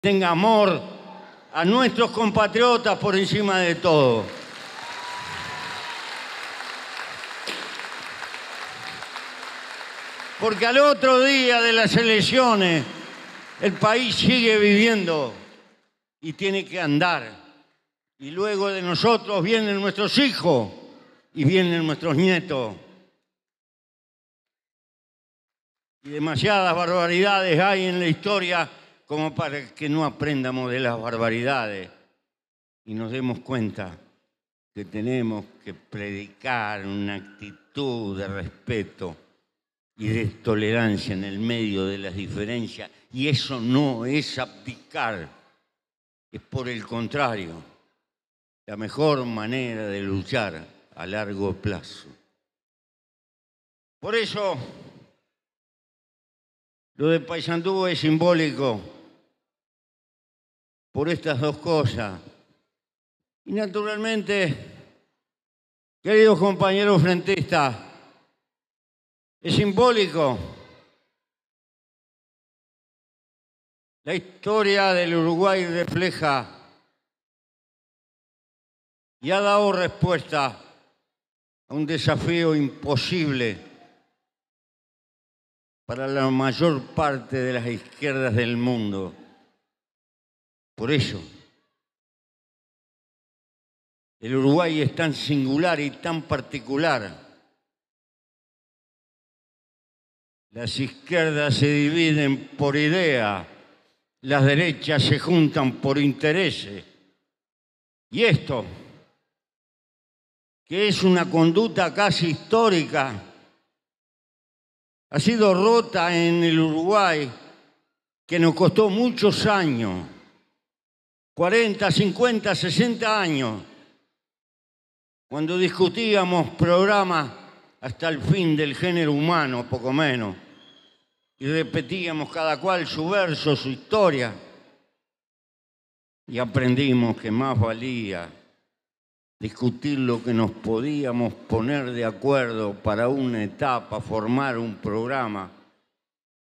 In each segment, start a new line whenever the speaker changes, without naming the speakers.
tenga amor a nuestros compatriotas por encima de todo. Porque al otro día de las elecciones el país sigue viviendo y tiene que andar. Y luego de nosotros vienen nuestros hijos y vienen nuestros nietos. Y demasiadas barbaridades hay en la historia como para que no aprendamos de las barbaridades y nos demos cuenta que tenemos que predicar una actitud de respeto y de tolerancia en el medio de las diferencias. Y eso no es abdicar, es por el contrario, la mejor manera de luchar a largo plazo. Por eso, lo de Paysandú es simbólico por estas dos cosas. Y naturalmente, queridos compañeros frentistas, es simbólico. La historia del Uruguay refleja y ha dado respuesta a un desafío imposible para la mayor parte de las izquierdas del mundo. Por eso, el Uruguay es tan singular y tan particular Las izquierdas se dividen por idea, las derechas se juntan por intereses. Y esto, que es una conducta casi histórica, ha sido rota en el Uruguay, que nos costó muchos años, 40, 50, 60 años, cuando discutíamos programas hasta el fin del género humano, poco menos. Y repetíamos cada cual su verso, su historia. Y aprendimos que más valía discutir lo que nos podíamos poner de acuerdo para una etapa, formar un programa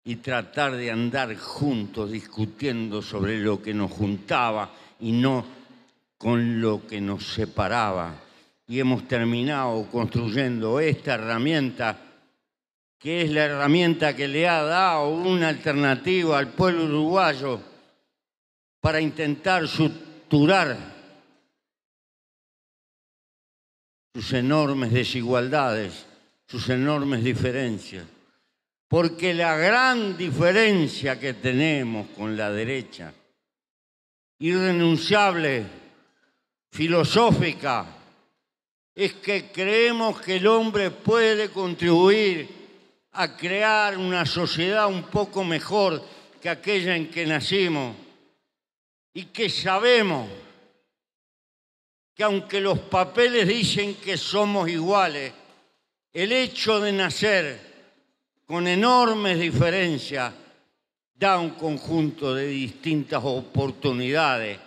y tratar de andar juntos discutiendo sobre lo que nos juntaba y no con lo que nos separaba y hemos terminado construyendo esta herramienta, que es la herramienta que le ha dado una alternativa al pueblo uruguayo para intentar suturar sus enormes desigualdades, sus enormes diferencias. Porque la gran diferencia que tenemos con la derecha, irrenunciable, filosófica, es que creemos que el hombre puede contribuir a crear una sociedad un poco mejor que aquella en que nacimos. Y que sabemos que aunque los papeles dicen que somos iguales, el hecho de nacer con enormes diferencias da un conjunto de distintas oportunidades.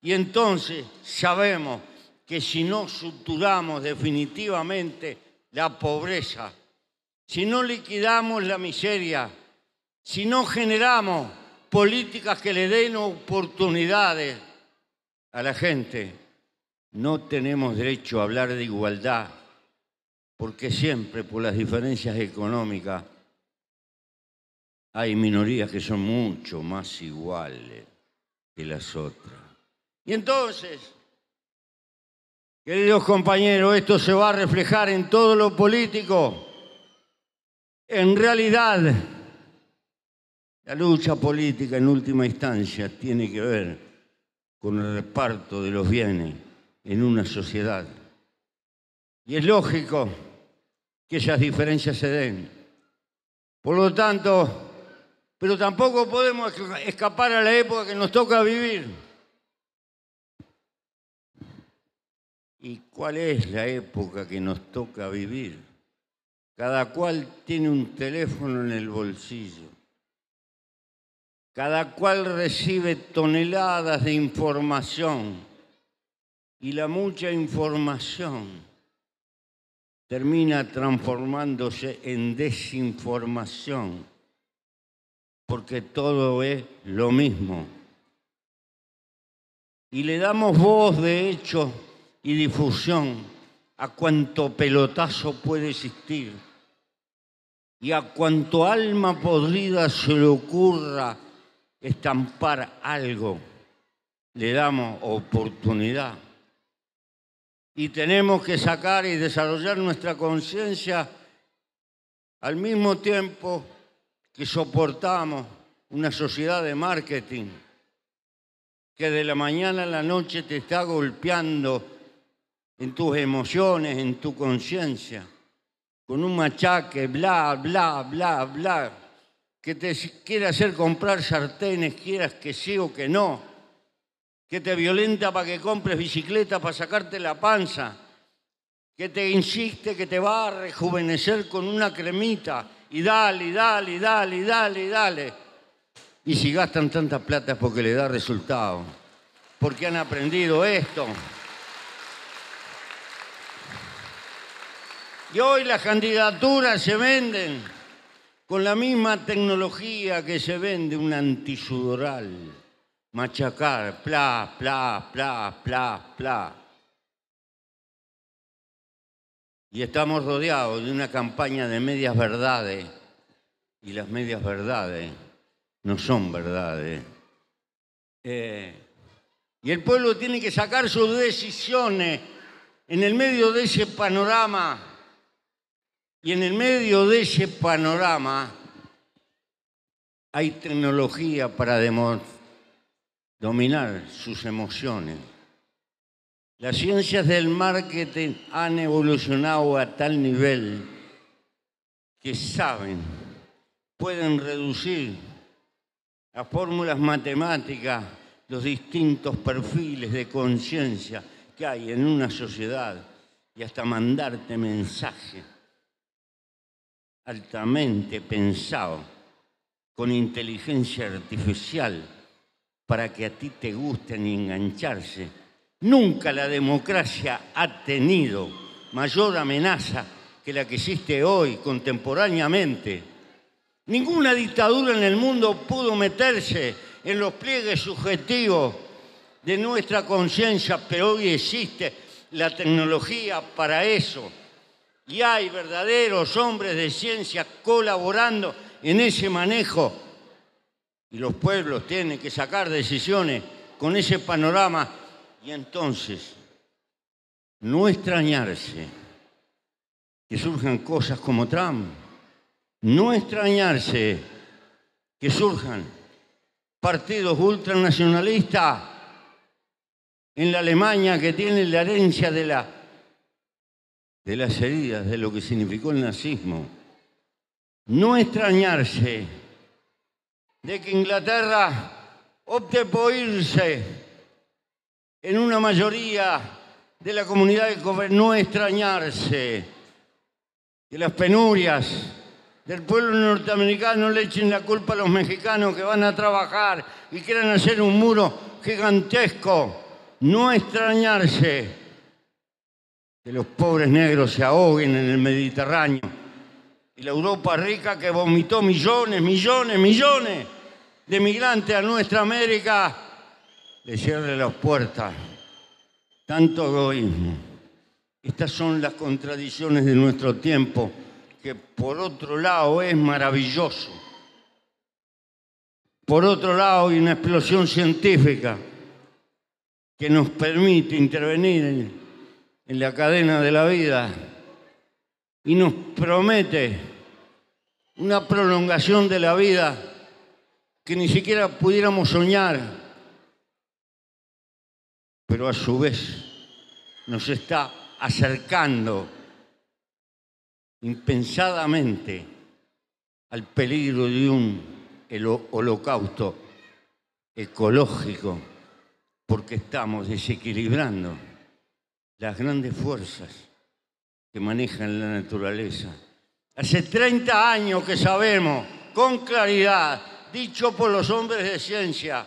Y entonces sabemos que si no suturamos definitivamente la pobreza, si no liquidamos la miseria, si no generamos políticas que le den oportunidades a la gente, no tenemos derecho a hablar de igualdad, porque siempre por las diferencias económicas hay minorías que son mucho más iguales que las otras. Y entonces, Queridos compañeros, esto se va a reflejar en todo lo político. En realidad, la lucha política en última instancia tiene que ver con el reparto de los bienes en una sociedad. Y es lógico que esas diferencias se den. Por lo tanto, pero tampoco podemos escapar a la época que nos toca vivir. ¿Y cuál es la época que nos toca vivir? Cada cual tiene un teléfono en el bolsillo. Cada cual recibe toneladas de información. Y la mucha información termina transformándose en desinformación. Porque todo es lo mismo. y le damos voz de hecho y difusión a cuanto pelotazo puede existir y a cuanto alma podrida se le ocurra estampar algo, le damos oportunidad. Y tenemos que sacar y desarrollar nuestra conciencia al mismo tiempo que soportamos una sociedad de marketing que de la mañana a la noche te está golpeando en tus emociones, en tu conciencia, con un machaque, bla, bla, bla, bla, que te quiere hacer comprar sartenes, quieras que sí o que no, que te violenta para que compres bicicleta para sacarte la panza, que te insiste que te va a rejuvenecer con una cremita, y dale, y dale, y dale, y dale, y dale. Y si gastan tanta plata es porque le da resultado, porque han aprendido esto. Y hoy las candidaturas se venden con la misma tecnología que se vende un antisudoral. Machacar, pla, pla, pla, pla, pla. Y estamos rodeados de una campaña de medias verdades. Y las medias verdades no son verdades. Eh, y el pueblo tiene que sacar sus decisiones en el medio de ese panorama. Y en el medio de ese panorama hay tecnología para dominar sus emociones. Las ciencias del marketing han evolucionado a tal nivel que saben, pueden reducir a fórmulas matemáticas los distintos perfiles de conciencia que hay en una sociedad y hasta mandarte mensajes altamente pensados con inteligencia artificial para que a ti te gusten engancharse Nunca la democracia ha tenido mayor amenaza que la que existe hoy contemporáneamente. Ninguna dictadura en el mundo pudo meterse en los pliegues subjetivos de nuestra conciencia, pero hoy existe la tecnología para eso. Y hay verdaderos hombres de ciencia colaborando en ese manejo. Y los pueblos tienen que sacar decisiones con ese panorama y entonces, no extrañarse que surjan cosas como Trump, no extrañarse que surjan partidos ultranacionalistas en la Alemania que tienen la herencia de, la, de las heridas, de lo que significó el nazismo. No extrañarse de que Inglaterra opte por irse en una mayoría de la comunidad de no extrañarse que las penurias del pueblo norteamericano le echen la culpa a los mexicanos que van a trabajar y quieran hacer un muro gigantesco. No extrañarse que los pobres negros se ahoguen en el Mediterráneo y la Europa rica que vomitó millones, millones, millones de migrantes a nuestra América le cierre las puertas. Tanto egoísmo. Estas son las contradicciones de nuestro tiempo, que por otro lado es maravilloso. Por otro lado hay una explosión científica que nos permite intervenir en, en la cadena de la vida y nos promete una prolongación de la vida que ni siquiera pudiéramos soñar pero a su vez nos está acercando impensadamente al peligro de un holocausto ecológico, porque estamos desequilibrando las grandes fuerzas que manejan la naturaleza. Hace 30 años que sabemos con claridad, dicho por los hombres de ciencia,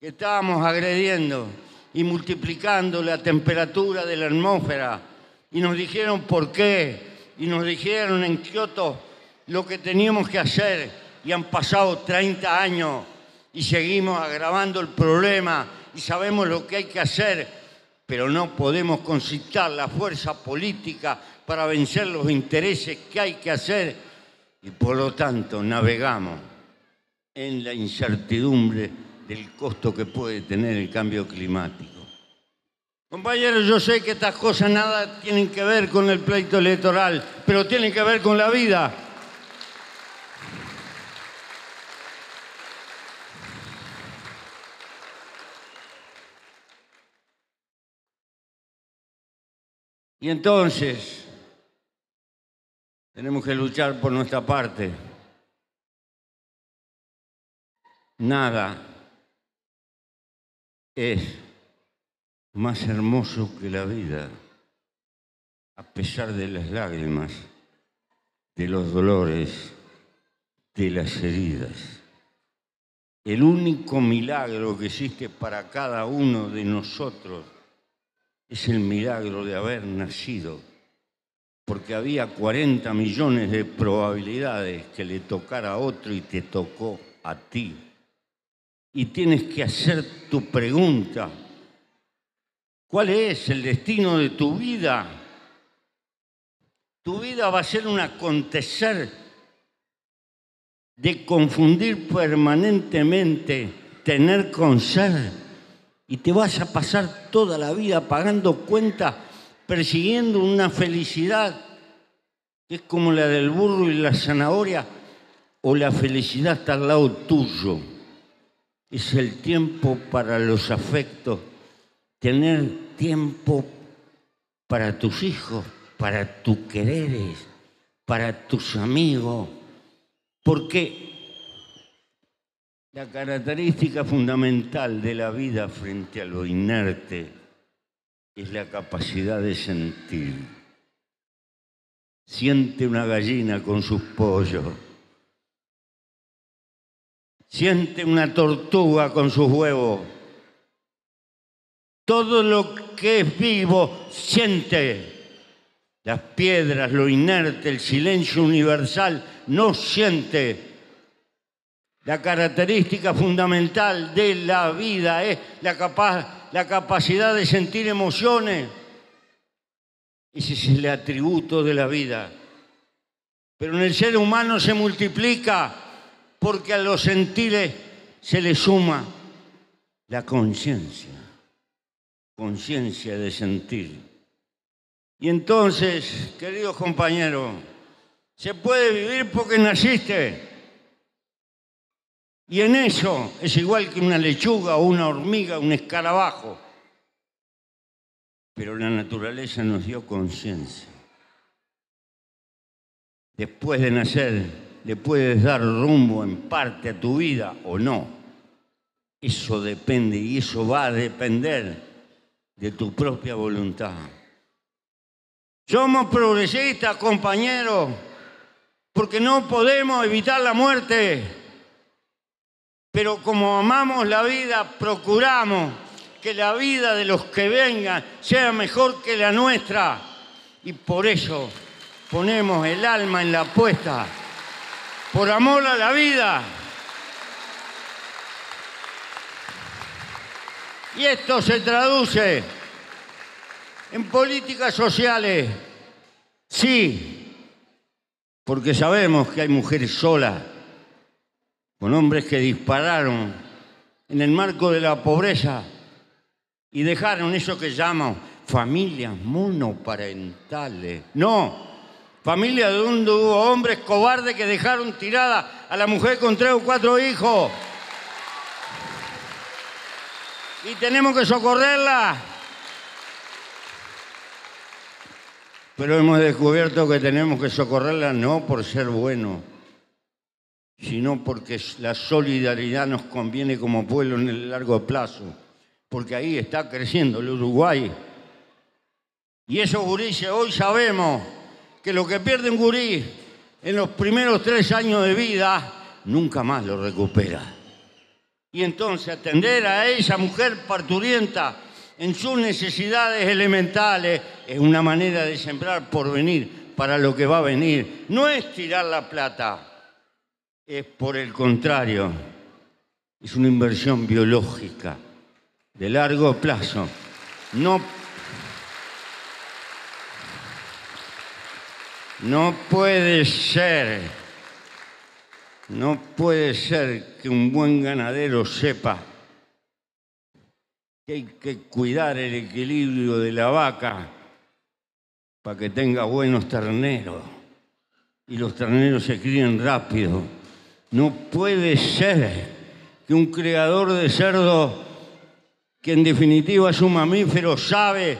que estábamos agrediendo y multiplicando la temperatura de la atmósfera. Y nos dijeron por qué. Y nos dijeron en Kioto lo que teníamos que hacer. Y han pasado 30 años y seguimos agravando el problema y sabemos lo que hay que hacer, pero no podemos concitar la fuerza política para vencer los intereses que hay que hacer y por lo tanto navegamos en la incertidumbre del costo que puede tener el cambio climático. Compañeros, yo sé que estas cosas nada tienen que ver con el pleito electoral, pero tienen que ver con la vida. Y entonces tenemos que luchar por nuestra parte. Nada es más hermoso que la vida, a pesar de las lágrimas, de los dolores, de las heridas. El único milagro que existe para cada uno de nosotros es el milagro de haber nacido, porque había 40 millones de probabilidades que le tocara a otro y te tocó a ti. Y tienes que hacer tu pregunta ¿Cuál es el destino de tu vida? Tu vida va a ser un acontecer de confundir permanentemente tener con ser y te vas a pasar toda la vida pagando cuenta, persiguiendo una felicidad que es como la del burro y la zanahoria o la felicidad está al lado tuyo. Es el tiempo para los afectos tener tiempo para tus hijos, para tus quereres, para tus amigos, porque la característica fundamental de la vida frente a lo inerte es la capacidad de sentir. Siente una gallina con sus pollos. Siente una tortuga con sus huevos todo lo que es vivo siente. Las piedras, lo inerte, el silencio universal, no siente. La característica fundamental de la vida es la, capacidad de sentir emociones. Ese es el atributo de la vida. Pero en el ser humano se multiplica porque a los sentires se le suma la conciencia conciencia de sentir. Y entonces, queridos compañeros, se puede vivir porque naciste. Y en eso es igual que una lechuga o una hormiga, un escarabajo. Pero la naturaleza nos dio conciencia. Después de nacer, le puedes dar rumbo en parte a tu vida o no. Eso depende y eso va a depender de tu propia voluntad. Somos progresistas, compañeros, porque no podemos evitar la muerte, pero como amamos la vida, procuramos que la vida de los que vengan sea mejor que la nuestra y por eso ponemos el alma en la apuesta, por amor a la vida. Y esto se traduce en políticas sociales. Sí, porque sabemos que hay mujeres solas, con hombres que dispararon en el marco de la pobreza y dejaron eso que llaman familias monoparentales. No, familias donde hubo hombres cobardes que dejaron tirada a la mujer con tres o cuatro hijos y tenemos que socorrerla. Pero hemos descubierto que tenemos que socorrerla no por ser buenos, sino porque la solidaridad nos conviene como pueblo en el largo plazo, porque ahí está creciendo el Uruguay. Y esos gurises hoy sabemos que lo que pierde un gurí en los primeros tres años de vida, nunca más lo recupera. Y entonces atender a esa mujer parturienta en sus necesidades elementales es una manera de sembrar por venir para lo que va a venir. No es tirar la plata, es por el contrario, es una inversión biológica de largo plazo. No, no puede ser, no puede ser que un buen ganadero sepa que hay que cuidar el equilibrio de la vaca para que tenga buenos terneros y los terneros se críen rápido. No puede ser que un creador de cerdo, que en definitiva es un mamífero, sabe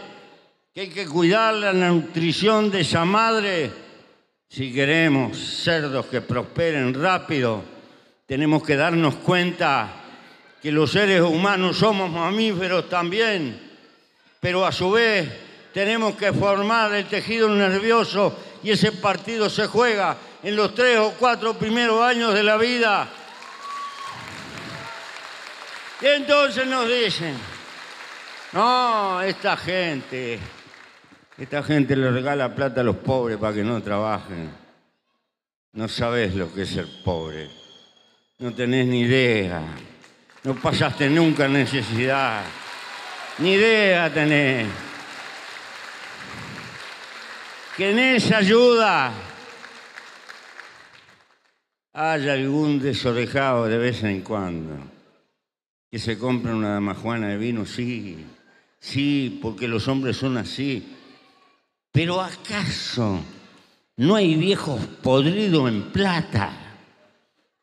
que hay que cuidar la nutrición de esa madre. Si queremos cerdos que prosperen rápido, tenemos que darnos cuenta que los seres humanos somos mamíferos también, pero a su vez tenemos que formar el tejido nervioso y ese partido se juega en los tres o cuatro primeros años de la vida. Y entonces nos dicen, no, esta gente, esta gente le regala plata a los pobres para que no trabajen. No sabes lo que es ser pobre. No tenés ni idea. No pasaste nunca necesidad. Ni idea tenés. Que en esa ayuda haya algún desorejado de vez en cuando. Que se compre una damajuana de vino, sí. Sí, porque los hombres son así. Pero ¿acaso no hay viejos podridos en plata?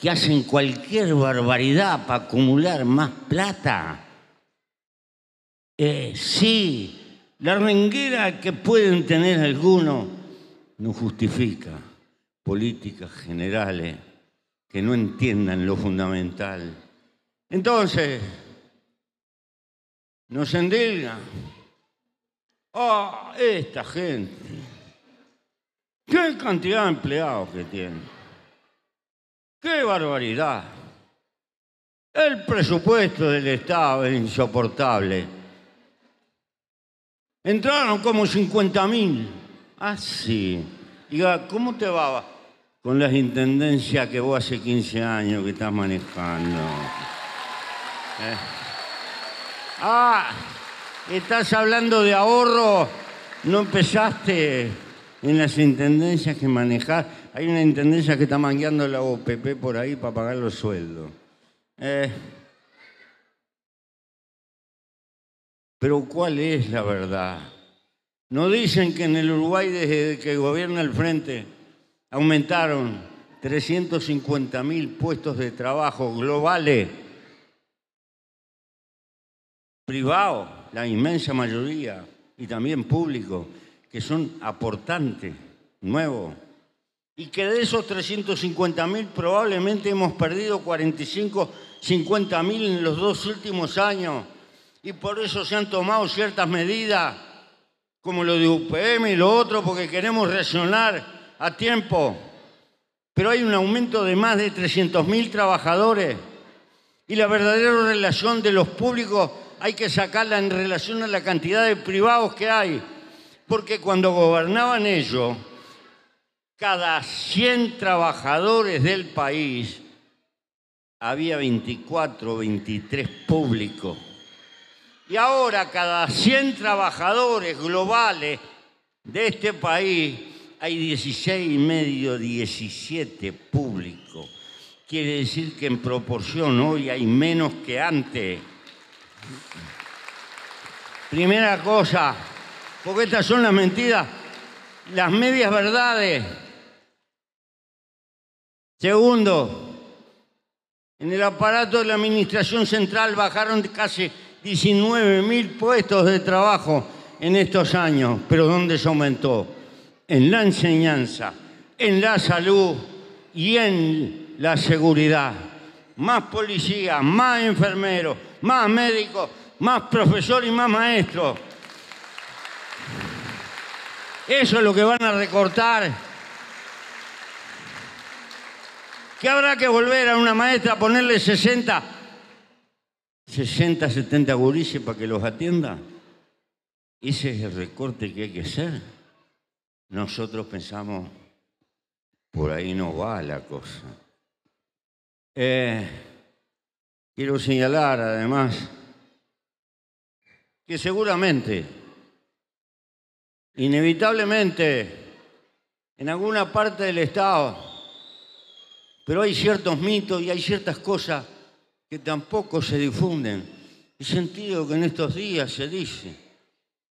que hacen cualquier barbaridad para acumular más plata. Eh, sí, la renguera que pueden tener algunos no justifica políticas generales que no entiendan lo fundamental. Entonces, nos endilgan. Ah, esta gente. ¿Qué cantidad de empleados que tienen? ¡Qué barbaridad! El presupuesto del Estado es insoportable. Entraron como 50 mil. Ah, sí. Diga, ¿cómo te va con las intendencias que vos hace 15 años que estás manejando? ¿Eh? Ah, estás hablando de ahorro. No empezaste en las intendencias que manejás. Hay una intendencia que está mangueando la OPP por ahí para pagar los sueldos. Eh, pero ¿cuál es la verdad? ¿No dicen que en el Uruguay desde que gobierna el Frente aumentaron 350 mil puestos de trabajo globales? Privados, la inmensa mayoría, y también públicos, que son aportantes nuevos y que de esos 350 mil probablemente hemos perdido 45, 50 mil en los dos últimos años y por eso se han tomado ciertas medidas como lo de UPM y lo otro porque queremos reaccionar a tiempo. Pero hay un aumento de más de 300 mil trabajadores y la verdadera relación de los públicos hay que sacarla en relación a la cantidad de privados que hay. Porque cuando gobernaban ellos, cada 100 trabajadores del país había 24, 23 públicos. Y ahora cada 100 trabajadores globales de este país hay 16 y medio, 17 públicos. Quiere decir que en proporción hoy hay menos que antes. Primera cosa, porque estas son las mentiras, las medias verdades Segundo, en el aparato de la Administración Central bajaron casi 19 mil puestos de trabajo en estos años, pero ¿dónde se aumentó? En la enseñanza, en la salud y en la seguridad. Más policías, más enfermeros, más médicos, más profesores y más maestros. Eso es lo que van a recortar que habrá que volver a una maestra a ponerle 60, 60, 70 gurises para que los atienda. Ese es el recorte que hay que hacer. Nosotros pensamos, por ahí no va la cosa. Eh, quiero señalar además que seguramente, inevitablemente, en alguna parte del Estado, pero hay ciertos mitos y hay ciertas cosas que tampoco se difunden. El sentido que en estos días se dice,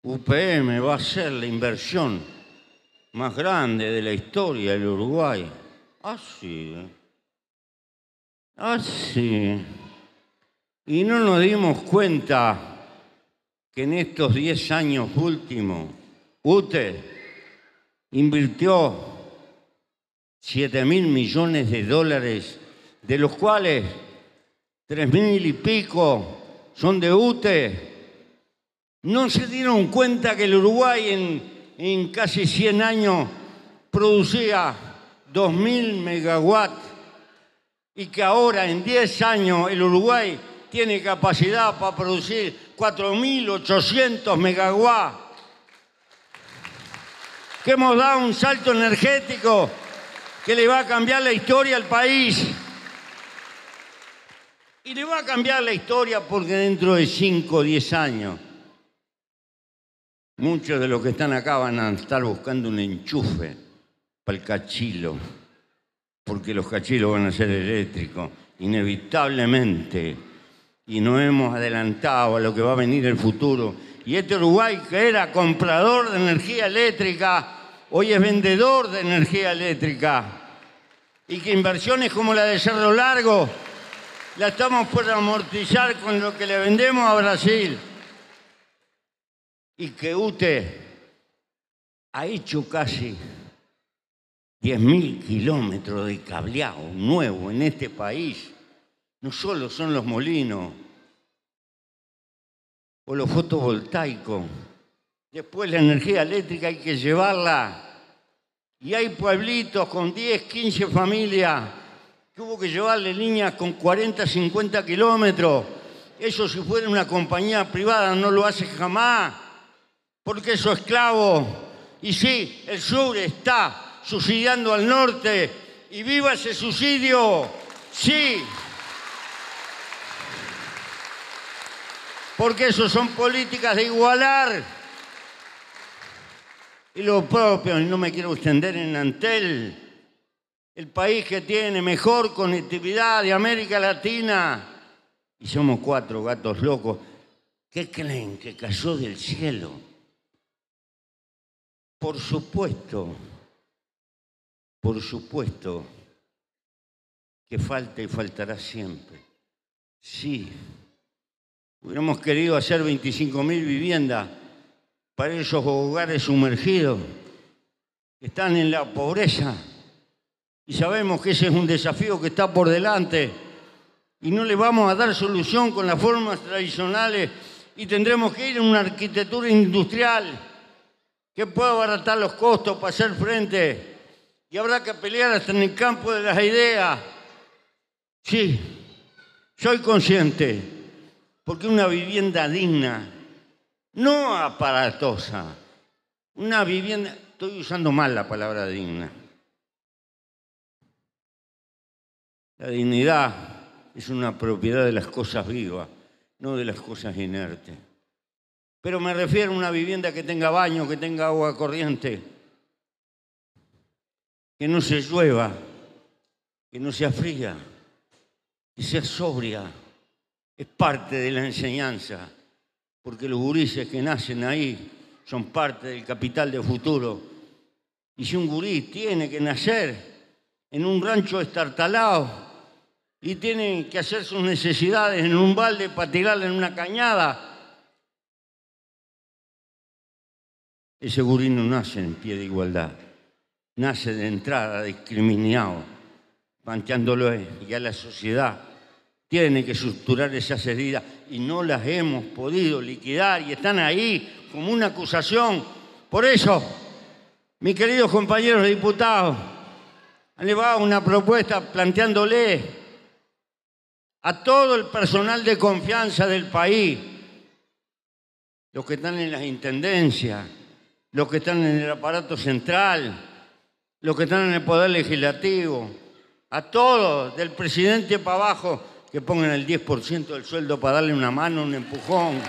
UPM va a ser la inversión más grande de la historia del Uruguay. Así. Así. Y no nos dimos cuenta que en estos 10 años últimos, UTE invirtió 7 mil millones de dólares, de los cuales 3 mil y pico son de UTE. No se dieron cuenta que el Uruguay en, en casi 100 años producía 2 mil megawatts y que ahora en 10 años el Uruguay tiene capacidad para producir 4.800 megawatts. Que hemos dado un salto energético que le va a cambiar la historia al país. Y le va a cambiar la historia porque dentro de 5 o 10 años, muchos de los que están acá van a estar buscando un enchufe para el cachilo, porque los cachilos van a ser eléctricos, inevitablemente y no hemos adelantado a lo que va a venir el futuro. Y este Uruguay que era comprador de energía eléctrica, hoy es vendedor de energía eléctrica. Y que inversiones como la de Cerro Largo la estamos por amortizar con lo que le vendemos a Brasil. Y que UTE ha hecho casi 10.000 kilómetros de cableado nuevo en este país no solo son los molinos o los fotovoltaicos. Después la energía eléctrica hay que llevarla. Y hay pueblitos con 10, 15 familias que hubo que llevarle líneas con 40, 50 kilómetros. Eso si fuera una compañía privada no lo hace jamás, porque eso es esclavo. Y sí, el sur está subsidiando al norte. Y viva ese subsidio. Sí. porque eso son políticas de igualar. Y lo propio, y no me quiero extender en Antel, el país que tiene mejor conectividad de América Latina, y somos cuatro gatos locos, ¿qué creen que cayó del cielo? Por supuesto, por supuesto que falta y faltará siempre. Sí, Hubiéramos querido hacer 25.000 viviendas para esos hogares sumergidos que están en la pobreza. Y sabemos que ese es un desafío que está por delante. Y no le vamos a dar solución con las formas tradicionales y tendremos que ir a una arquitectura industrial que pueda abaratar los costos para hacer frente. Y habrá que pelear hasta en el campo de las ideas. Sí, soy consciente porque una vivienda digna, no aparatosa, una vivienda, estoy usando mal la palabra digna. La dignidad es una propiedad de las cosas vivas, no de las cosas inertes. Pero me refiero a una vivienda que tenga baño, que tenga agua corriente, que no se llueva, que no sea fría, que sea sobria es parte de la enseñanza, porque los gurises que nacen ahí son parte del capital de futuro. Y si un gurí tiene que nacer en un rancho estartalado y tiene que hacer sus necesidades en un balde para tirarle en una cañada, ese gurí no nace en pie de igualdad, nace de entrada discriminado, panchándolo y a la sociedad tiene que suturar esas heridas y no las hemos podido liquidar y están ahí como una acusación. Por eso, mis queridos compañeros diputados, han llevado una propuesta planteándole a todo el personal de confianza del país, los que están en las intendencias, los que están en el aparato central, los que están en el Poder Legislativo, a todos, del presidente para abajo, que pongan el 10% del sueldo para darle una mano, un empujón.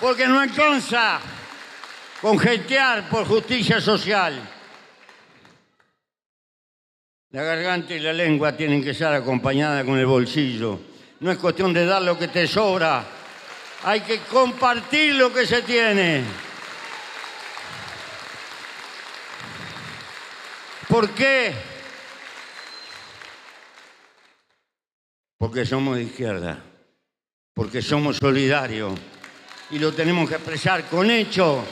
Porque no alcanza con gentear por justicia social. La garganta y la lengua tienen que estar acompañadas con el bolsillo no es cuestión de dar lo que te sobra, hay que compartir lo que se tiene. ¿Por qué? Porque somos de izquierda, porque somos solidarios y lo tenemos que expresar con hechos.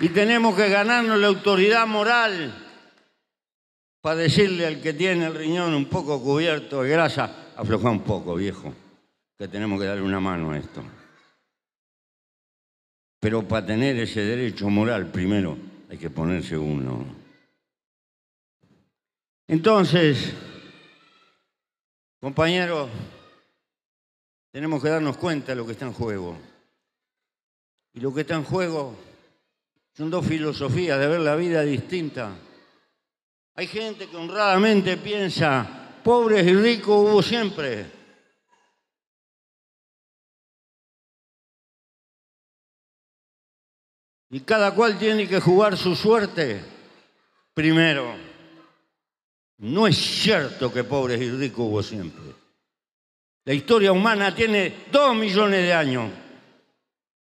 Y tenemos que ganarnos la autoridad moral para decirle al que tiene el riñón un poco cubierto de grasa, afloja un poco, viejo, que tenemos que darle una mano a esto. Pero para tener ese derecho moral, primero hay que ponerse uno. Entonces, compañeros, tenemos que darnos cuenta de lo que está en juego. Y lo que está en juego son dos filosofías de ver la vida distinta. Hay gente que honradamente piensa, pobres y ricos hubo siempre. Y cada cual tiene que jugar su suerte. Primero, no es cierto que pobres y ricos hubo siempre. La historia humana tiene dos millones de años.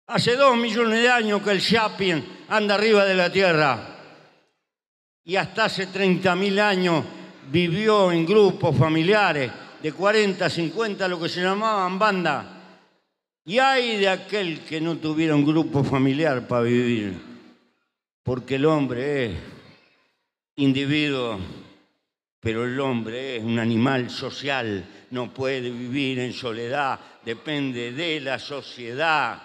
Hace dos millones de años que el Chapin anda arriba de la Tierra. Y hasta hace 30.000 años vivió en grupos familiares de 40, 50, lo que se llamaban bandas y hay de aquel que no tuviera un grupo familiar para vivir, porque el hombre es individuo, pero el hombre es un animal social, no puede vivir en soledad, depende de la sociedad.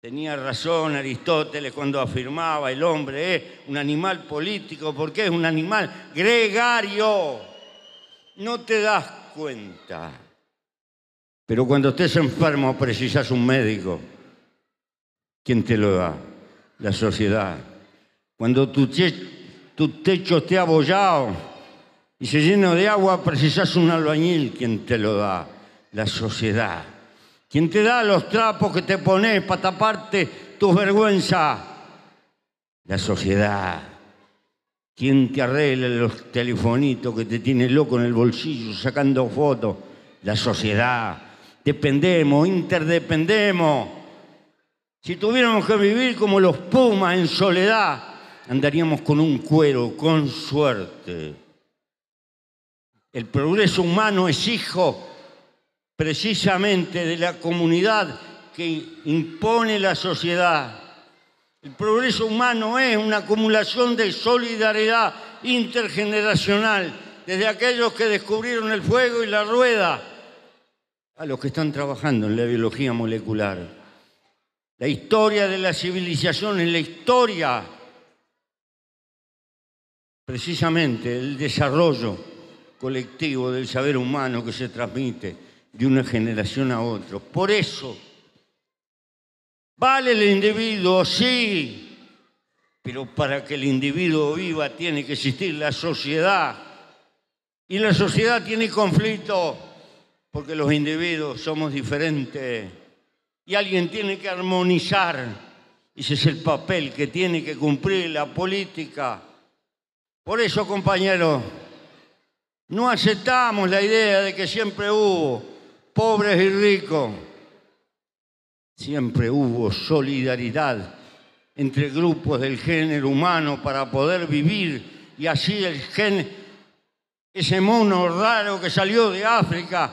Tenía razón Aristóteles cuando afirmaba el hombre es un animal político porque es un animal gregario. No te das cuenta. Pero cuando estés enfermo precisas un médico. ¿Quién te lo da? La sociedad. Cuando tu, techo esté abollado y se llena de agua, precisas un albañil. ¿Quién te lo da? La sociedad. ¿Quién te da los trapos que te pones para taparte tus vergüenzas? La sociedad. ¿Quién te arregla los telefonitos que te tiene loco en el bolsillo sacando fotos? La sociedad dependemos, interdependemos. Si tuviéramos que vivir como los pumas en soledad, andaríamos con un cuero, con suerte. El progreso humano es hijo precisamente de la comunidad que impone la sociedad. El progreso humano es una acumulación de solidaridad intergeneracional, desde aquellos que descubrieron el fuego y la rueda a los que están trabajando en la biología molecular. La historia de la civilización es la historia precisamente el desarrollo colectivo del saber humano que se transmite de una generación a otra. Por eso, vale el individuo, sí, pero para que el individuo viva tiene que existir la sociedad. Y la sociedad tiene conflicto porque los individuos somos diferentes y alguien tiene que armonizar. Ese es el papel que tiene que cumplir la política. Por eso, compañeros, no aceptamos la idea de que siempre hubo pobres y ricos. Siempre hubo solidaridad entre grupos del género humano para poder vivir y así el gen, ese mono raro que salió de África,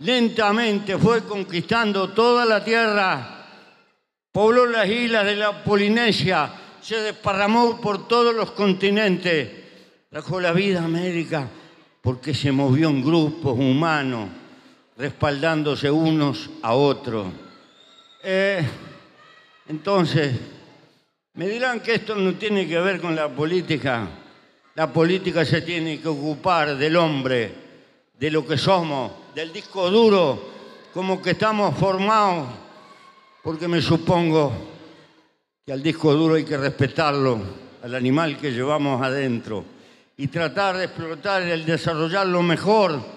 lentamente fue conquistando toda la tierra, pobló las islas de la Polinesia, se desparramó por todos los continentes, trajo la vida a América porque se movió en grupos humanos, respaldándose unos a otros. Eh, entonces, me dirán que esto no tiene que ver con la política. La política se tiene que ocupar del hombre, de lo que somos, del disco duro, como que estamos formados, porque me supongo que al disco duro hay que respetarlo, al animal que llevamos adentro, y tratar de explotar el desarrollarlo mejor.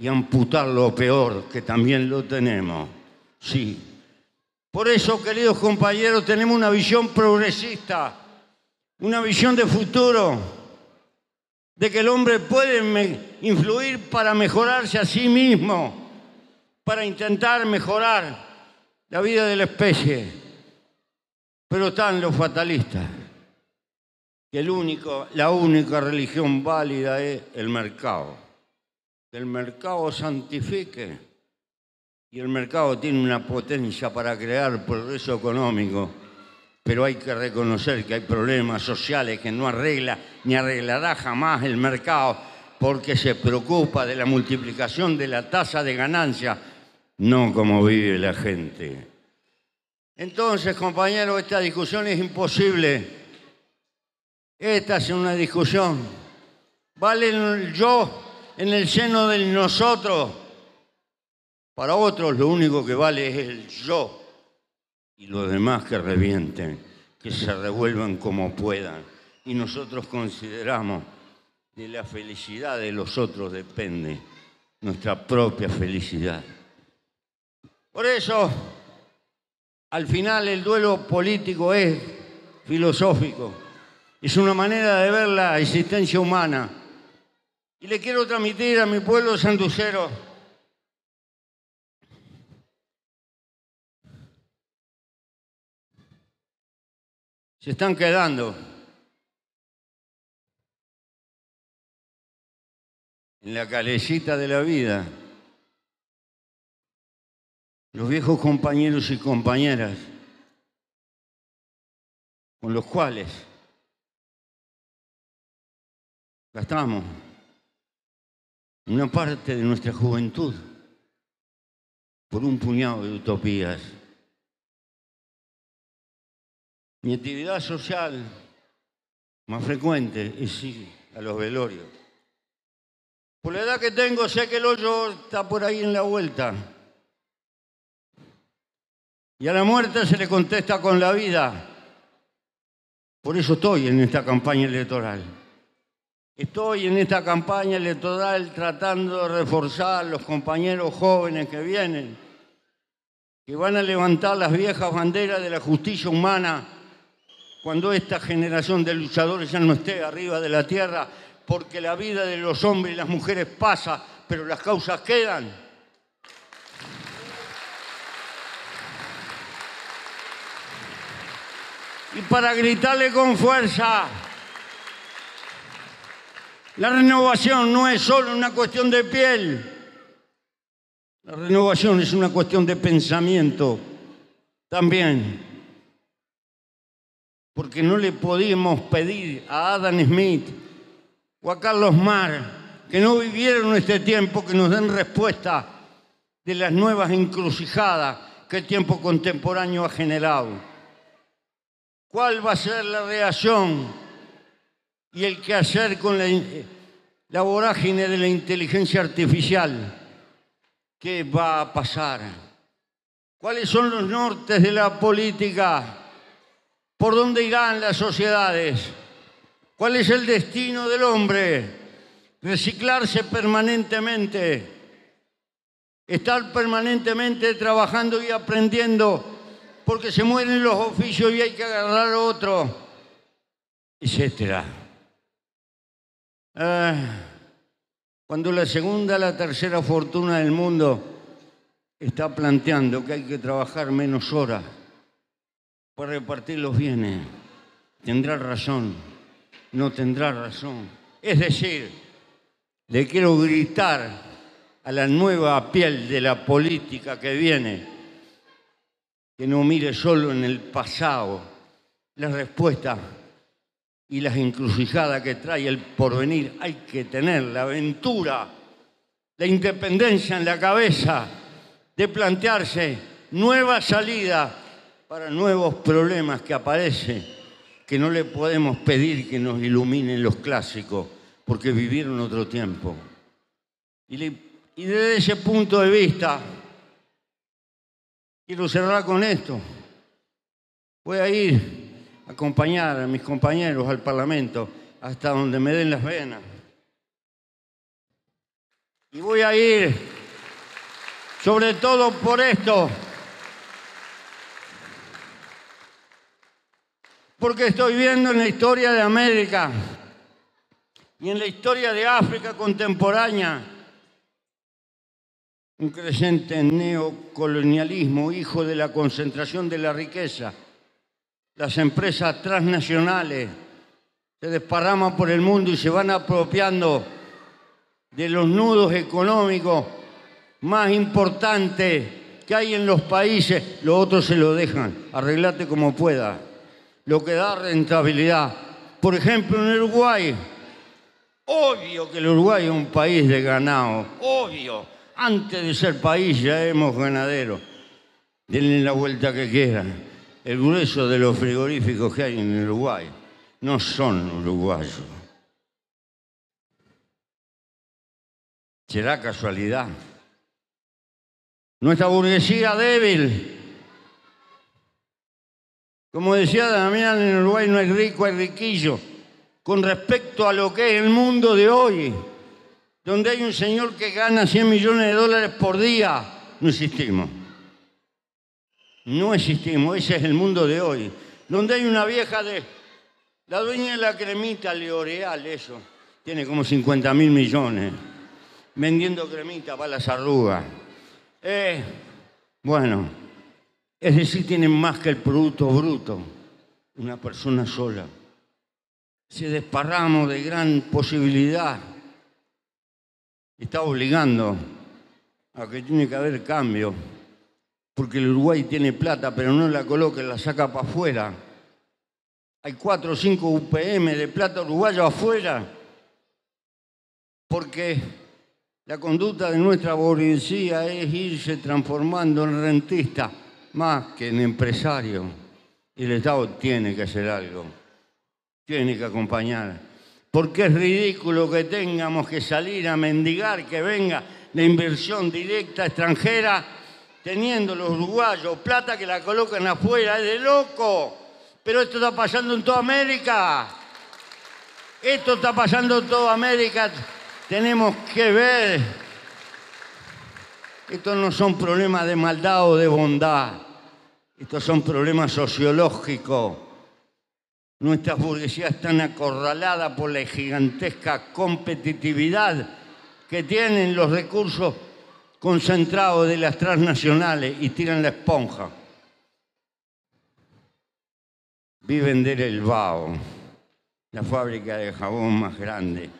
Y amputar lo peor, que también lo tenemos. Sí. Por eso, queridos compañeros, tenemos una visión progresista, una visión de futuro, de que el hombre puede influir para mejorarse a sí mismo, para intentar mejorar la vida de la especie. Pero están los fatalistas, que el único, la única religión válida es el mercado que el mercado santifique. Y el mercado tiene una potencia para crear progreso económico, pero hay que reconocer que hay problemas sociales que no arregla ni arreglará jamás el mercado porque se preocupa de la multiplicación de la tasa de ganancia, no como vive la gente. Entonces, compañeros, esta discusión es imposible. Esta es una discusión. Vale el yo en el seno del nosotros. Para otros lo único que vale es el yo y los demás que revienten, que se revuelvan como puedan. Y nosotros consideramos de la felicidad de los otros depende nuestra propia felicidad. Por eso, al final el duelo político es filosófico, es una manera de ver la existencia humana y le quiero transmitir a mi pueblo sanducero se están quedando. En la calecita de la vida. Los viejos compañeros y compañeras. Con los cuales gastamos una parte de nuestra juventud por un puñado de utopías. Mi actividad social más frecuente es ir a los velorios. Por la edad que tengo, sé que el hoyo está por ahí en la vuelta. Y a la muerte se le contesta con la vida. Por eso estoy en esta campaña electoral. Estoy en esta campaña electoral tratando de reforzar a los compañeros jóvenes que vienen, que van a levantar las viejas banderas de la justicia humana cuando esta generación de luchadores ya no esté arriba de la tierra, porque la vida de los hombres y las mujeres pasa, pero las causas quedan. Y para gritarle con fuerza, la renovación no es solo una cuestión de piel. La renovación es una cuestión de pensamiento también. Porque no le podíamos pedir a Adam Smith o a Carlos Mar que no vivieron este tiempo que nos den respuesta de las nuevas encrucijadas que el tiempo contemporáneo ha generado. ¿Cuál va a ser la reacción y el que hacer con la, vorágine de la inteligencia artificial. ¿Qué va a pasar? ¿Cuáles son los nortes de la política? ¿Por dónde irán las sociedades? ¿Cuál es el destino del hombre? Reciclarse permanentemente, estar permanentemente trabajando y aprendiendo, porque se mueren los oficios y hay que agarrar otro, etcétera. Ah, cuando la segunda, la tercera fortuna del mundo está planteando que hay que trabajar menos horas para repartir los bienes, tendrá razón, no tendrá razón. Es decir, le quiero gritar a la nueva piel de la política que viene, que no mire solo en el pasado la respuesta y las encrucijadas que trae el porvenir. Hay que tener la aventura, la independencia en la cabeza de plantearse nueva salida para nuevos problemas que aparecen, que no le podemos pedir que nos iluminen los clásicos, porque vivieron otro tiempo. Y desde ese punto de vista, quiero cerrar con esto. Voy a ir acompañar a mis compañeros al Parlamento hasta donde me den las venas. Y voy a ir, sobre todo por esto, porque estoy viendo en la historia de América y en la historia de África contemporánea un creciente neocolonialismo, hijo de la concentración de la riqueza. Las empresas transnacionales se desparraman por el mundo y se van apropiando de los nudos económicos más importantes que hay en los países, los otros se lo dejan, arreglate como pueda, lo que da rentabilidad. Por ejemplo, en Uruguay, obvio que el Uruguay es un país de ganado, obvio antes de ser país ya hemos ganaderos. Denle la vuelta que quieran. El grueso de los frigoríficos que hay en Uruguay no son uruguayos. ¿Será casualidad? Nuestra burguesía débil. Como decía Damián, en Uruguay no hay rico, hay riquillo. Con respecto a lo que es el mundo de hoy, donde hay un señor que gana 100 millones de dólares por día, no existimos. No existimos, ese es el mundo de hoy. Donde hay una vieja de... La dueña de la cremita Leoreal, eso, tiene como 50 mil millones, vendiendo cremita para las arrugas. Eh, bueno, es decir, tienen más que el producto bruto, una persona sola. Se desparramos de gran posibilidad está obligando a que tiene que haber cambio, porque el Uruguay tiene plata, pero no la coloca, la saca para afuera. Hay cuatro o cinco UPM de plata uruguayo afuera, porque la conducta de nuestra burguesía es irse transformando en rentista más que en empresario. Y el Estado tiene que hacer algo, tiene que acompañar porque es ridículo que tengamos que salir a mendigar que venga la inversión directa extranjera teniendo los uruguayos plata que la colocan afuera, es de loco. Pero esto está pasando en toda América. Esto está pasando en toda América. Tenemos que ver. Estos no son problemas de maldad o de bondad. Estos son problemas sociológicos nuestra burguesía está acorralada por la gigantesca competitividad que tienen los recursos concentrados de las transnacionales y tiran la esponja. Viven del Elbao, la fábrica de jabón más grande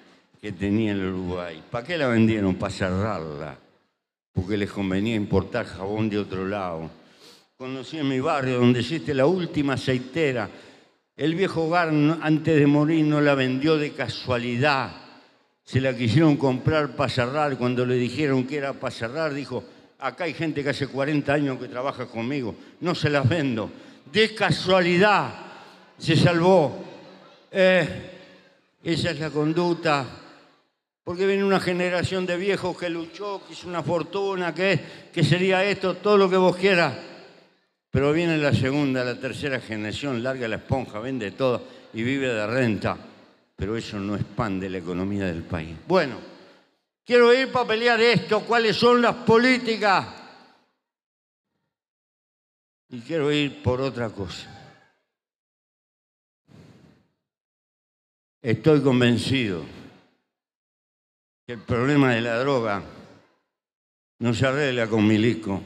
que tenía el Uruguay. ¿Para qué la vendieron? Para cerrarla, porque les convenía importar jabón de otro lado. Conocí en mi barrio donde existe la última aceitera el viejo hogar antes de morir no la vendió de casualidad. Se la quisieron comprar para cerrar. Cuando le dijeron que era para cerrar, dijo, acá hay gente que hace 40 años que trabaja conmigo. No se las vendo. De casualidad se salvó. Eh, esa es la conducta. Porque viene una generación de viejos que luchó, que hizo una fortuna, que, que sería esto, todo lo que vos quieras pero viene la segunda, la tercera generación, larga la esponja, vende todo y vive de renta. Pero eso no es pan de la economía del país. Bueno, quiero ir para pelear esto, cuáles son las políticas. Y quiero ir por otra cosa. Estoy convencido que el problema de la droga no se arregla con milico.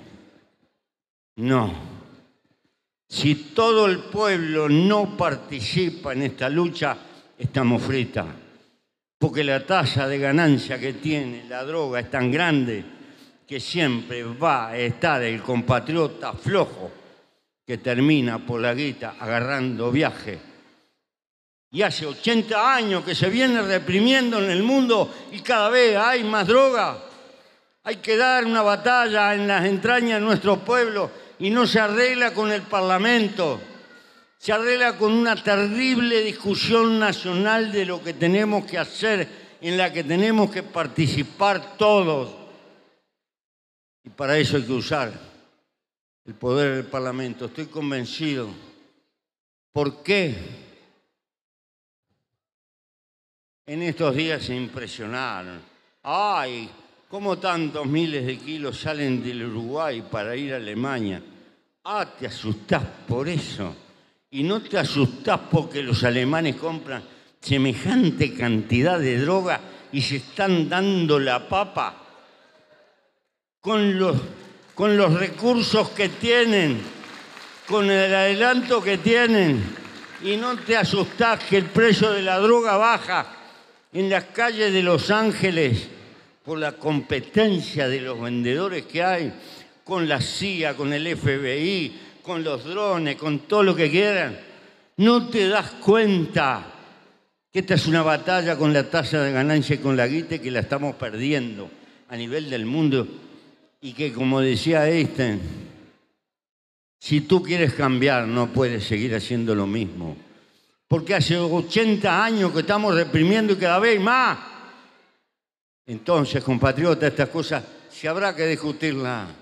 No. Si todo el pueblo no participa en esta lucha, estamos fritas. Porque la tasa de ganancia que tiene la droga es tan grande que siempre va a estar el compatriota flojo que termina por la guita agarrando viaje. Y hace 80 años que se viene reprimiendo en el mundo y cada vez hay más droga. Hay que dar una batalla en las entrañas de nuestro pueblo y no se arregla con el Parlamento, se arregla con una terrible discusión nacional de lo que tenemos que hacer, en la que tenemos que participar todos. Y para eso hay que usar el poder del Parlamento. Estoy convencido. ¿Por qué? En estos días se impresionaron. ¡Ay! ¿Cómo tantos miles de kilos salen del Uruguay para ir a Alemania? Ah, te asustás por eso. Y no te asustás porque los alemanes compran semejante cantidad de droga y se están dando la papa con los, con los recursos que tienen, con el adelanto que tienen. Y no te asustás que el precio de la droga baja en las calles de Los Ángeles por la competencia de los vendedores que hay con la CIA, con el FBI, con los drones, con todo lo que quieran. No te das cuenta que esta es una batalla con la tasa de ganancia y con la guita que la estamos perdiendo a nivel del mundo y que como decía Einstein, si tú quieres cambiar no puedes seguir haciendo lo mismo. Porque hace 80 años que estamos reprimiendo y cada vez más. Entonces, compatriotas, estas cosas se habrá que discutirlas.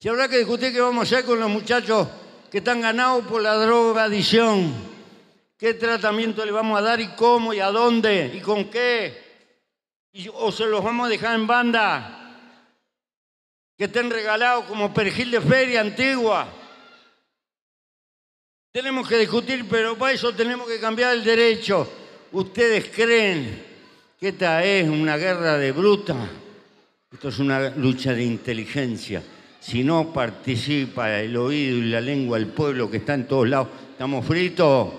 Se habrá que discutir qué vamos a hacer con los muchachos que están ganados por la droga adicción. ¿Qué tratamiento le vamos a dar y cómo y a dónde y con qué? ¿O se los vamos a dejar en banda? Que estén regalados como perejil de feria antigua. Tenemos que discutir, pero para eso tenemos que cambiar el derecho. ¿Ustedes creen que esta es una guerra de bruta? Esto es una lucha de inteligencia. Si no participa el oído y la lengua del pueblo que está en todos lados, estamos fritos.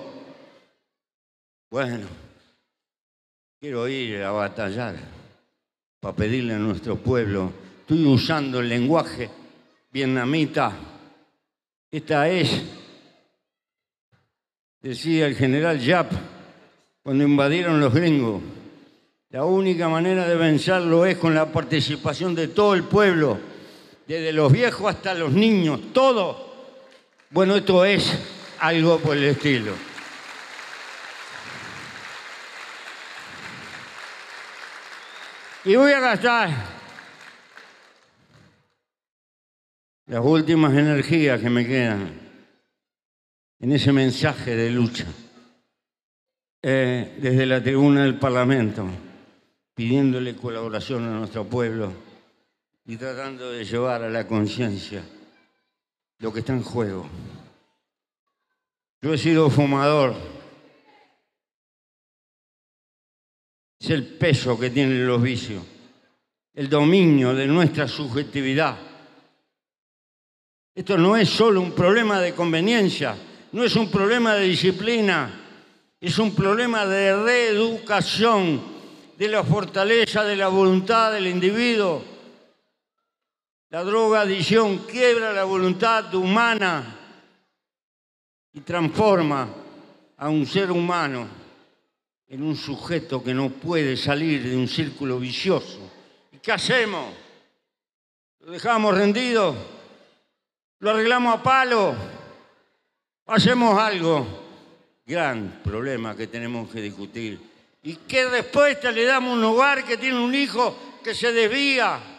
Bueno, quiero ir a batallar para pedirle a nuestro pueblo. Estoy usando el lenguaje vietnamita. Esta es, decía el general Yap, cuando invadieron los gringos. La única manera de vencerlo es con la participación de todo el pueblo desde los viejos hasta los niños, todo. Bueno, esto es algo por el estilo. Y voy a gastar las últimas energías que me quedan en ese mensaje de lucha eh, desde la tribuna del Parlamento, pidiéndole colaboración a nuestro pueblo y tratando de llevar a la conciencia lo que está en juego. Yo he sido fumador. Es el peso que tienen los vicios, el dominio de nuestra subjetividad. Esto no es solo un problema de conveniencia, no es un problema de disciplina, es un problema de reeducación de la fortaleza de la voluntad del individuo la droga adicción quiebra la voluntad humana y transforma a un ser humano en un sujeto que no puede salir de un círculo vicioso. ¿Y qué hacemos? ¿Lo dejamos rendido? ¿Lo arreglamos a palo? ¿Hacemos algo? Gran problema que tenemos que discutir. ¿Y qué respuesta le damos a un hogar que tiene un hijo que se desvía?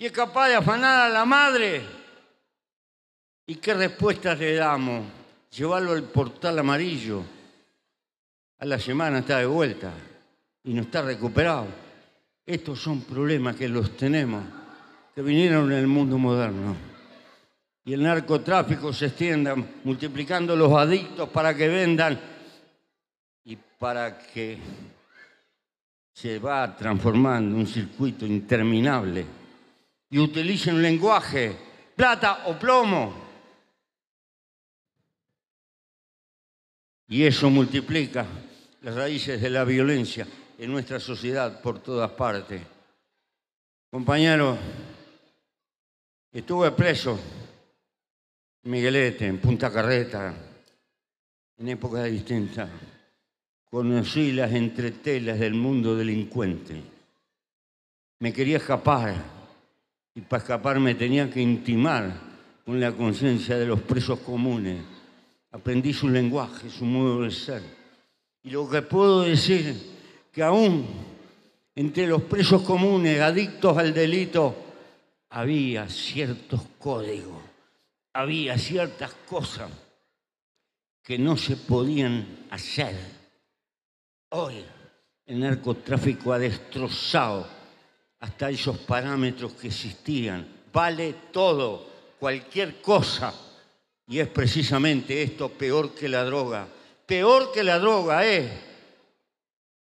Y es capaz de afanar a la madre. ¿Y qué respuestas le damos? Llevarlo al portal amarillo. A la semana está de vuelta y no está recuperado. Estos son problemas que los tenemos, que vinieron en el mundo moderno. Y el narcotráfico se extienda multiplicando los adictos para que vendan y para que se va transformando un circuito interminable y utilicen lenguaje, plata o plomo. Y eso multiplica las raíces de la violencia en nuestra sociedad por todas partes. Compañero, estuve preso en Miguelete, en Punta Carreta, en épocas distintas. Conocí las entretelas del mundo delincuente. Me quería escapar y para escaparme tenía que intimar con la conciencia de los presos comunes. Aprendí su lenguaje, su modo de ser. Y lo que puedo decir, que aún entre los presos comunes, adictos al delito, había ciertos códigos, había ciertas cosas que no se podían hacer. Hoy el narcotráfico ha destrozado hasta esos parámetros que existían. Vale todo, cualquier cosa. Y es precisamente esto peor que la droga. Peor que la droga es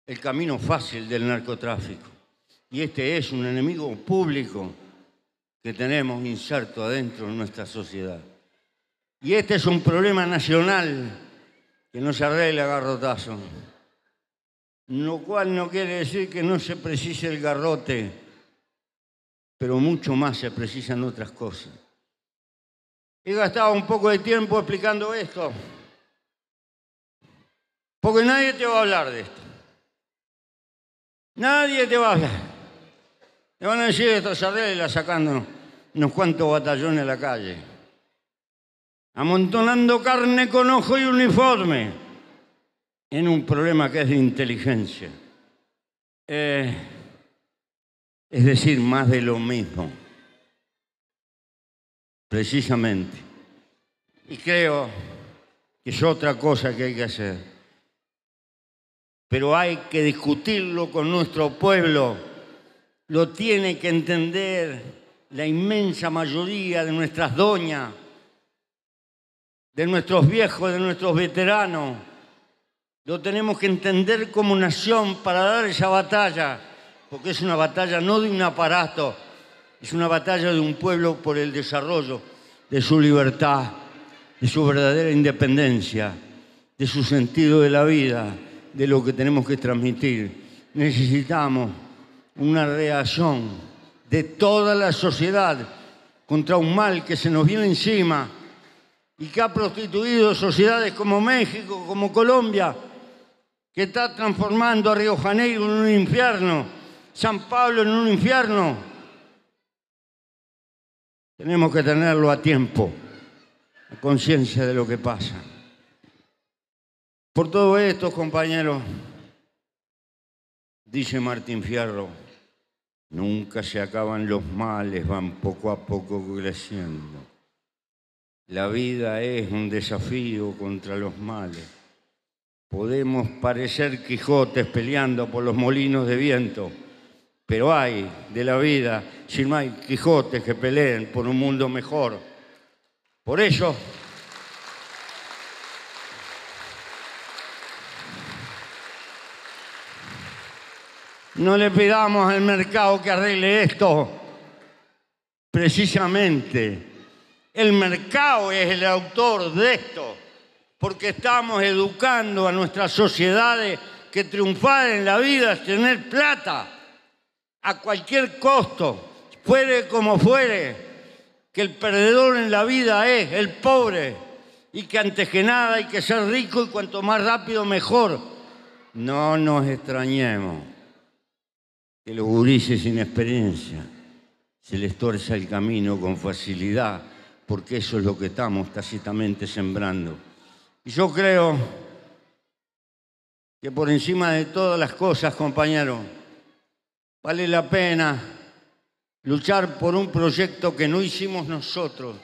el camino fácil del narcotráfico. Y este es un enemigo público que tenemos inserto adentro de nuestra sociedad. Y este es un problema nacional que no se arregla garrotazo. Lo cual no quiere decir que no se precise el garrote, pero mucho más se precisan otras cosas. He gastado un poco de tiempo explicando esto, porque nadie te va a hablar de esto. Nadie te va a hablar. Te van a decir esto se arregla sacando unos cuantos batallones a la calle, amontonando carne con ojo y uniforme en un problema que es de inteligencia. Eh, es decir, más de lo mismo, precisamente. Y creo que es otra cosa que hay que hacer. Pero hay que discutirlo con nuestro pueblo. Lo tiene que entender la inmensa mayoría de nuestras doñas, de nuestros viejos, de nuestros veteranos. Lo tenemos que entender como nación para dar esa batalla, porque es una batalla no de un aparato, es una batalla de un pueblo por el desarrollo de su libertad, de su verdadera independencia, de su sentido de la vida, de lo que tenemos que transmitir. Necesitamos una reacción de toda la sociedad contra un mal que se nos viene encima y que ha prostituido sociedades como México, como Colombia, que está transformando a Río Janeiro en un infierno, San Pablo en un infierno. Tenemos que tenerlo a tiempo, a conciencia de lo que pasa. Por todo esto, compañeros, dice Martín Fierro, Nunca se acaban los males, van poco a poco creciendo. La vida es un desafío contra los males. Podemos parecer Quijotes peleando por los molinos de viento, pero hay de la vida, si no hay Quijotes que peleen por un mundo mejor. Por eso No le pidamos al mercado que arregle esto. Precisamente, el mercado es el autor de esto, porque estamos educando a nuestras sociedades que triunfar en la vida es tener plata a cualquier costo, fuere como fuere, que el perdedor en la vida es el pobre y que antes que nada hay que ser rico y cuanto más rápido mejor. No nos extrañemos que los gurises sin experiencia se les torza el camino con facilidad, porque eso es lo que estamos tácitamente sembrando. Y yo creo que por encima de todas las cosas, compañeros, vale la pena luchar por un proyecto que no hicimos nosotros,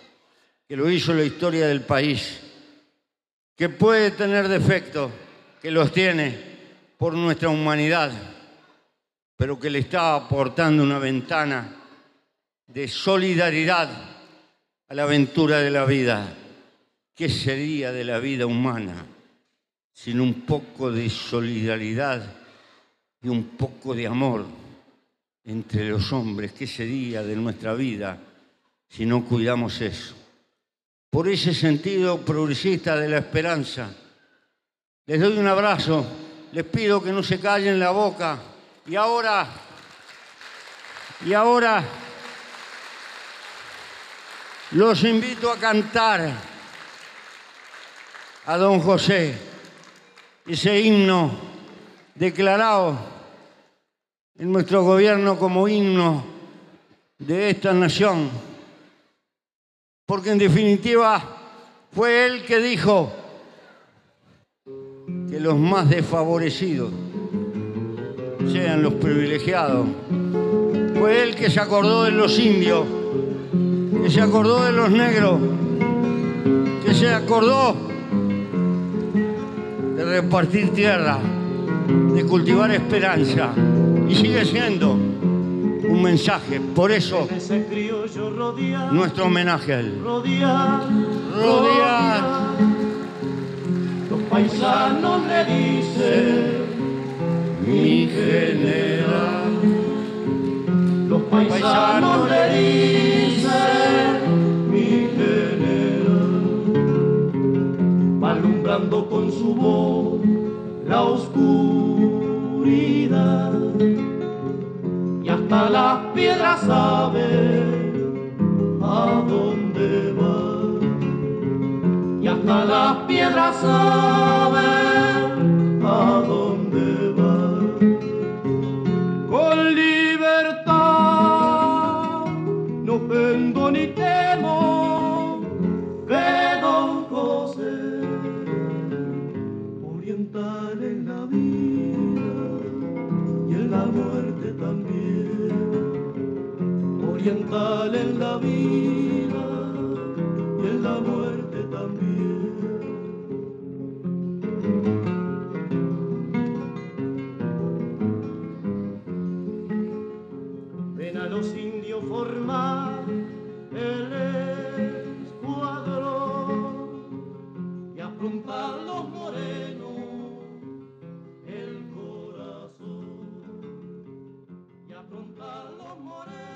que lo hizo la historia del país, que puede tener defectos, que los tiene por nuestra humanidad pero que le está aportando una ventana de solidaridad a la aventura de la vida. ¿Qué sería de la vida humana sin un poco de solidaridad y un poco de amor entre los hombres? ¿Qué sería de nuestra vida si no cuidamos eso? Por ese sentido progresista de la esperanza, les doy un abrazo, les pido que no se callen la boca y ahora, y ahora los invito a cantar a don José ese himno declarado en nuestro gobierno como himno de esta nación, porque en definitiva fue él que dijo que los más desfavorecidos sean los privilegiados. Fue él que se acordó de los indios, que se acordó de los negros, que se acordó de repartir tierra, de cultivar esperanza. Y sigue siendo un mensaje. Por eso nuestro homenaje a él.
rodear,
Rodear.
Los paisanos le dicen,
Mi general.
los paisanos le dicen, mi general, alumbrando con su voz la oscuridad hasta las piedras saben a dónde va y hasta las piedras saben los morenos.